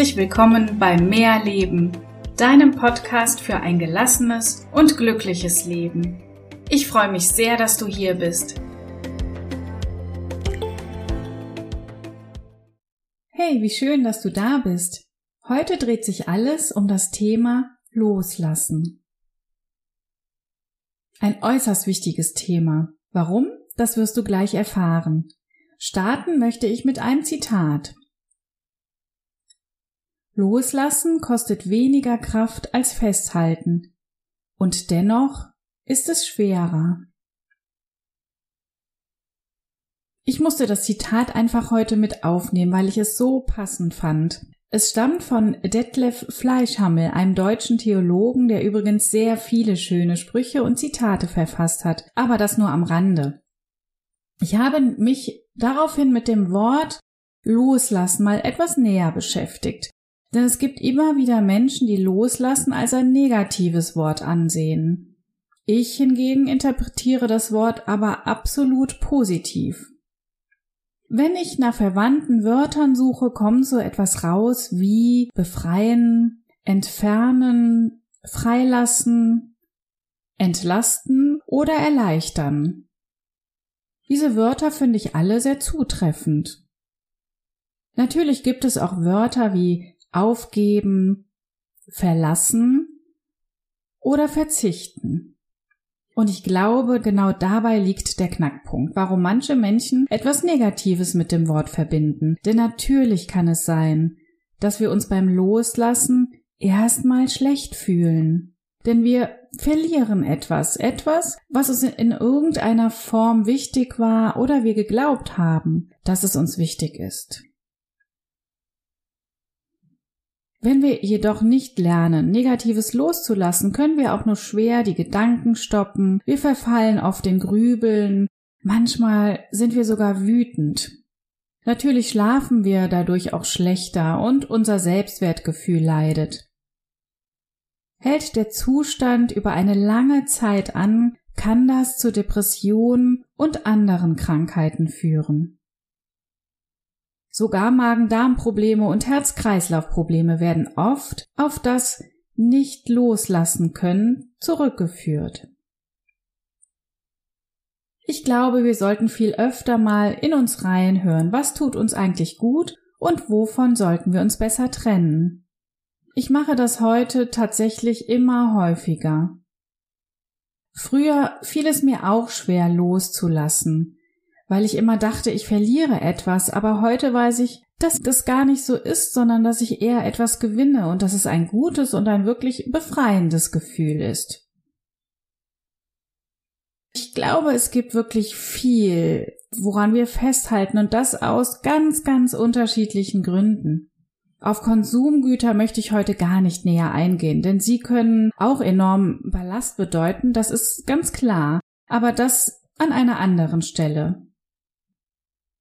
Herzlich willkommen bei Mehr Leben, deinem Podcast für ein gelassenes und glückliches Leben. Ich freue mich sehr, dass du hier bist. Hey, wie schön, dass du da bist. Heute dreht sich alles um das Thema Loslassen. Ein äußerst wichtiges Thema. Warum? Das wirst du gleich erfahren. Starten möchte ich mit einem Zitat. Loslassen kostet weniger Kraft als festhalten, und dennoch ist es schwerer. Ich musste das Zitat einfach heute mit aufnehmen, weil ich es so passend fand. Es stammt von Detlef Fleischhammel, einem deutschen Theologen, der übrigens sehr viele schöne Sprüche und Zitate verfasst hat, aber das nur am Rande. Ich habe mich daraufhin mit dem Wort loslassen mal etwas näher beschäftigt. Denn es gibt immer wieder Menschen, die loslassen als ein negatives Wort ansehen. Ich hingegen interpretiere das Wort aber absolut positiv. Wenn ich nach verwandten Wörtern suche, kommt so etwas raus wie befreien, entfernen, freilassen, entlasten oder erleichtern. Diese Wörter finde ich alle sehr zutreffend. Natürlich gibt es auch Wörter wie aufgeben, verlassen oder verzichten. Und ich glaube, genau dabei liegt der Knackpunkt, warum manche Menschen etwas Negatives mit dem Wort verbinden. Denn natürlich kann es sein, dass wir uns beim Loslassen erstmal schlecht fühlen. Denn wir verlieren etwas, etwas, was uns in irgendeiner Form wichtig war oder wir geglaubt haben, dass es uns wichtig ist. Wenn wir jedoch nicht lernen, Negatives loszulassen, können wir auch nur schwer die Gedanken stoppen, wir verfallen auf den Grübeln, manchmal sind wir sogar wütend. Natürlich schlafen wir dadurch auch schlechter und unser Selbstwertgefühl leidet. Hält der Zustand über eine lange Zeit an, kann das zu Depressionen und anderen Krankheiten führen. Sogar Magen-Darm-Probleme und Herz-Kreislauf-Probleme werden oft auf das nicht loslassen können zurückgeführt. Ich glaube, wir sollten viel öfter mal in uns reinhören, was tut uns eigentlich gut und wovon sollten wir uns besser trennen. Ich mache das heute tatsächlich immer häufiger. Früher fiel es mir auch schwer loszulassen, weil ich immer dachte, ich verliere etwas, aber heute weiß ich, dass das gar nicht so ist, sondern dass ich eher etwas gewinne und dass es ein gutes und ein wirklich befreiendes Gefühl ist. Ich glaube, es gibt wirklich viel, woran wir festhalten und das aus ganz, ganz unterschiedlichen Gründen. Auf Konsumgüter möchte ich heute gar nicht näher eingehen, denn sie können auch enorm Ballast bedeuten, das ist ganz klar, aber das an einer anderen Stelle.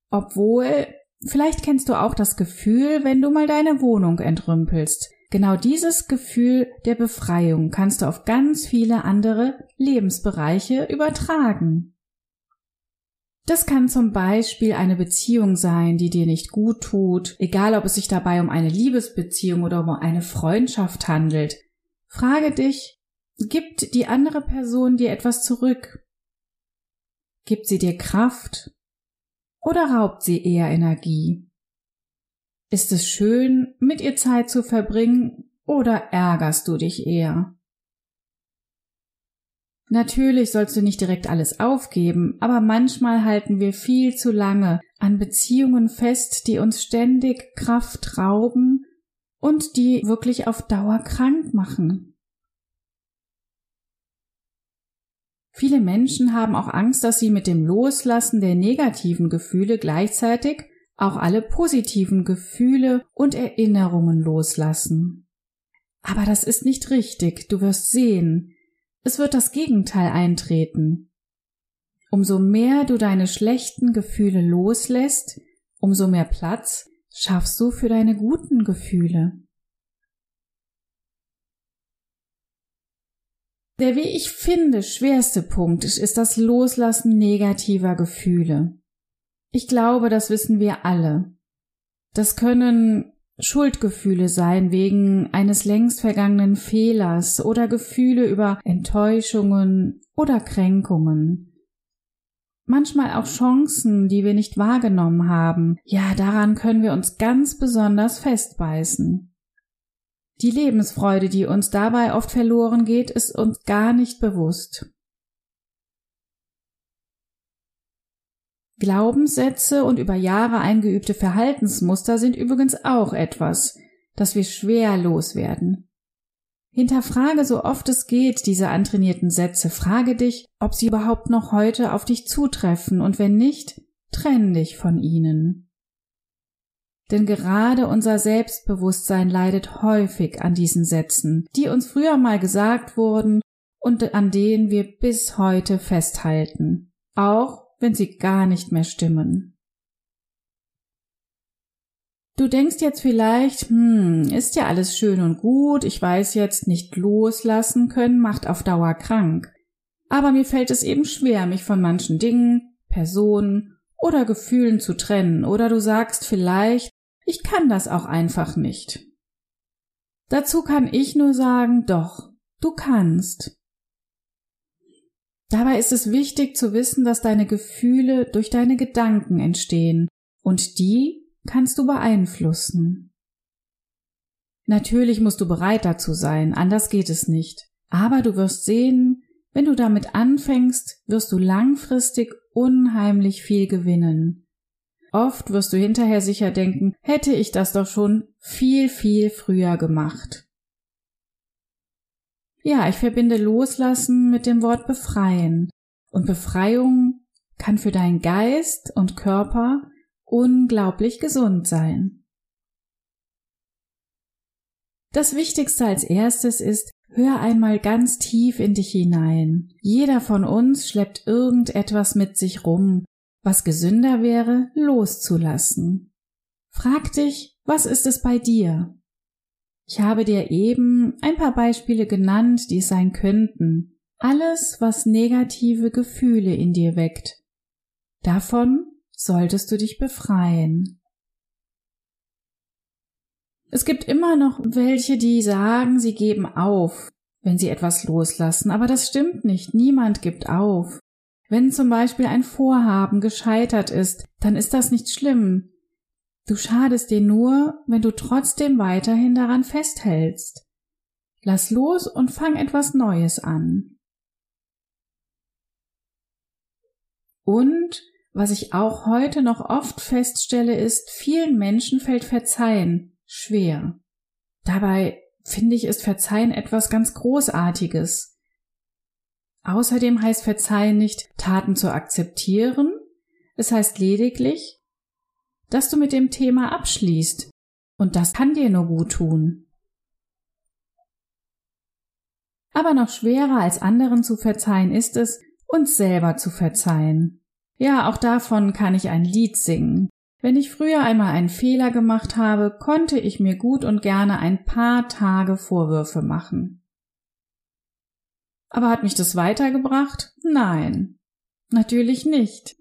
Obwohl, vielleicht kennst du auch das Gefühl, wenn du mal deine Wohnung entrümpelst. Genau dieses Gefühl der Befreiung kannst du auf ganz viele andere Lebensbereiche übertragen. Das kann zum Beispiel eine Beziehung sein, die dir nicht gut tut, egal ob es sich dabei um eine Liebesbeziehung oder um eine Freundschaft handelt. Frage dich, gibt die andere Person dir etwas zurück? Gibt sie dir Kraft oder raubt sie eher Energie? Ist es schön, mit ihr Zeit zu verbringen oder ärgerst du dich eher? Natürlich sollst du nicht direkt alles aufgeben, aber manchmal halten wir viel zu lange an Beziehungen fest, die uns ständig Kraft rauben und die wirklich auf Dauer krank machen. Viele Menschen haben auch Angst, dass sie mit dem Loslassen der negativen Gefühle gleichzeitig auch alle positiven Gefühle und Erinnerungen loslassen. Aber das ist nicht richtig, du wirst sehen, es wird das Gegenteil eintreten. Umso mehr du deine schlechten Gefühle loslässt, umso mehr Platz schaffst du für deine guten Gefühle. Der, wie ich finde, schwerste Punkt ist das Loslassen negativer Gefühle. Ich glaube, das wissen wir alle. Das können Schuldgefühle sein wegen eines längst vergangenen Fehlers oder Gefühle über Enttäuschungen oder Kränkungen. Manchmal auch Chancen, die wir nicht wahrgenommen haben. Ja, daran können wir uns ganz besonders festbeißen. Die Lebensfreude, die uns dabei oft verloren geht, ist uns gar nicht bewusst. Glaubenssätze und über Jahre eingeübte Verhaltensmuster sind übrigens auch etwas, das wir schwer loswerden. Hinterfrage so oft es geht diese antrainierten Sätze, frage dich, ob sie überhaupt noch heute auf dich zutreffen und wenn nicht, trenn dich von ihnen. Denn gerade unser Selbstbewusstsein leidet häufig an diesen Sätzen, die uns früher mal gesagt wurden und an denen wir bis heute festhalten, auch wenn sie gar nicht mehr stimmen. Du denkst jetzt vielleicht, hm, ist ja alles schön und gut, ich weiß jetzt, nicht loslassen können macht auf Dauer krank. Aber mir fällt es eben schwer, mich von manchen Dingen, Personen oder Gefühlen zu trennen, oder du sagst vielleicht, ich kann das auch einfach nicht. Dazu kann ich nur sagen, doch, du kannst. Dabei ist es wichtig zu wissen, dass deine Gefühle durch deine Gedanken entstehen und die kannst du beeinflussen. Natürlich musst du bereit dazu sein, anders geht es nicht. Aber du wirst sehen, wenn du damit anfängst, wirst du langfristig unheimlich viel gewinnen. Oft wirst du hinterher sicher denken, hätte ich das doch schon viel, viel früher gemacht. Ja, ich verbinde Loslassen mit dem Wort befreien. Und Befreiung kann für deinen Geist und Körper unglaublich gesund sein. Das Wichtigste als erstes ist, hör einmal ganz tief in dich hinein. Jeder von uns schleppt irgendetwas mit sich rum, was gesünder wäre, loszulassen. Frag dich, was ist es bei dir? Ich habe dir eben ein paar Beispiele genannt, die es sein könnten. Alles, was negative Gefühle in dir weckt. Davon solltest du dich befreien. Es gibt immer noch welche, die sagen, sie geben auf, wenn sie etwas loslassen, aber das stimmt nicht. Niemand gibt auf. Wenn zum Beispiel ein Vorhaben gescheitert ist, dann ist das nicht schlimm. Du schadest dir nur, wenn du trotzdem weiterhin daran festhältst. Lass los und fang etwas Neues an. Und was ich auch heute noch oft feststelle, ist, vielen Menschen fällt Verzeihen schwer. Dabei finde ich, ist Verzeihen etwas ganz Großartiges. Außerdem heißt Verzeihen nicht, Taten zu akzeptieren, es heißt lediglich, dass du mit dem Thema abschließt. Und das kann dir nur gut tun. Aber noch schwerer als anderen zu verzeihen ist es, uns selber zu verzeihen. Ja, auch davon kann ich ein Lied singen. Wenn ich früher einmal einen Fehler gemacht habe, konnte ich mir gut und gerne ein paar Tage Vorwürfe machen. Aber hat mich das weitergebracht? Nein, natürlich nicht.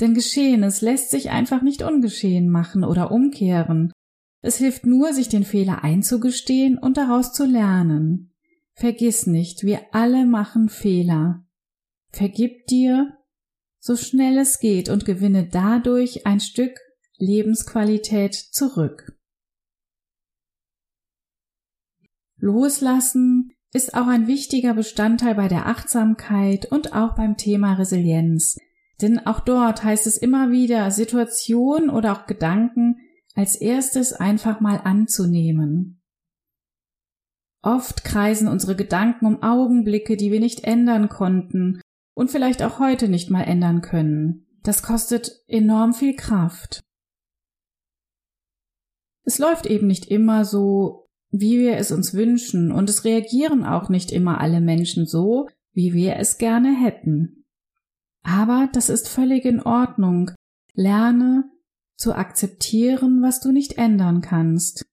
Denn Geschehenes lässt sich einfach nicht ungeschehen machen oder umkehren. Es hilft nur, sich den Fehler einzugestehen und daraus zu lernen. Vergiss nicht, wir alle machen Fehler. Vergib dir, so schnell es geht und gewinne dadurch ein Stück Lebensqualität zurück. Loslassen ist auch ein wichtiger Bestandteil bei der Achtsamkeit und auch beim Thema Resilienz, denn auch dort heißt es immer wieder, Situation oder auch Gedanken als erstes einfach mal anzunehmen. Oft kreisen unsere Gedanken um Augenblicke, die wir nicht ändern konnten und vielleicht auch heute nicht mal ändern können. Das kostet enorm viel Kraft. Es läuft eben nicht immer so, wie wir es uns wünschen, und es reagieren auch nicht immer alle Menschen so, wie wir es gerne hätten. Aber das ist völlig in Ordnung. Lerne zu akzeptieren, was du nicht ändern kannst.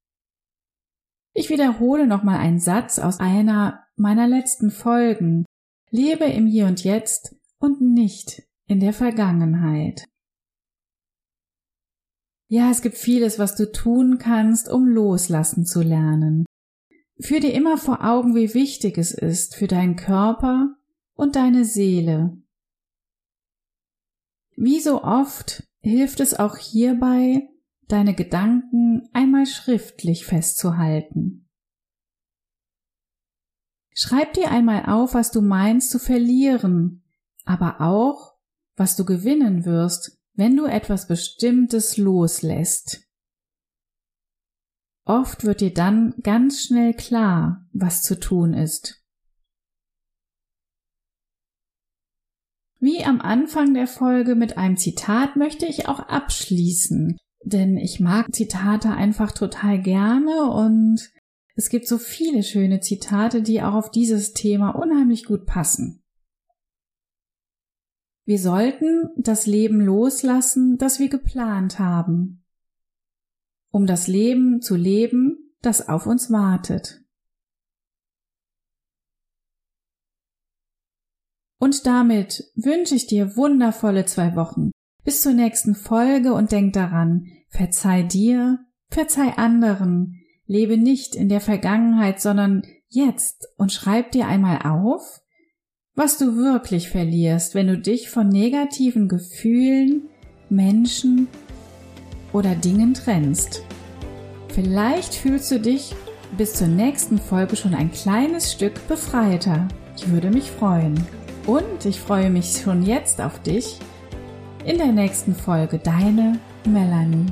Ich wiederhole nochmal einen Satz aus einer meiner letzten Folgen. Lebe im Hier und Jetzt und nicht in der Vergangenheit. Ja, es gibt vieles, was du tun kannst, um loslassen zu lernen. Führ dir immer vor Augen, wie wichtig es ist für deinen Körper und deine Seele. Wie so oft hilft es auch hierbei, deine Gedanken einmal schriftlich festzuhalten. Schreib dir einmal auf, was du meinst zu verlieren, aber auch, was du gewinnen wirst, wenn du etwas Bestimmtes loslässt. Oft wird dir dann ganz schnell klar, was zu tun ist. Wie am Anfang der Folge mit einem Zitat möchte ich auch abschließen, denn ich mag Zitate einfach total gerne und es gibt so viele schöne Zitate, die auch auf dieses Thema unheimlich gut passen. Wir sollten das Leben loslassen, das wir geplant haben um das Leben zu leben, das auf uns wartet. Und damit wünsche ich dir wundervolle zwei Wochen. Bis zur nächsten Folge und denk daran, verzeih dir, verzeih anderen, lebe nicht in der Vergangenheit, sondern jetzt und schreib dir einmal auf, was du wirklich verlierst, wenn du dich von negativen Gefühlen, Menschen oder Dingen trennst. Vielleicht fühlst du dich bis zur nächsten Folge schon ein kleines Stück befreiter. Ich würde mich freuen. Und ich freue mich schon jetzt auf dich in der nächsten Folge. Deine Melanie.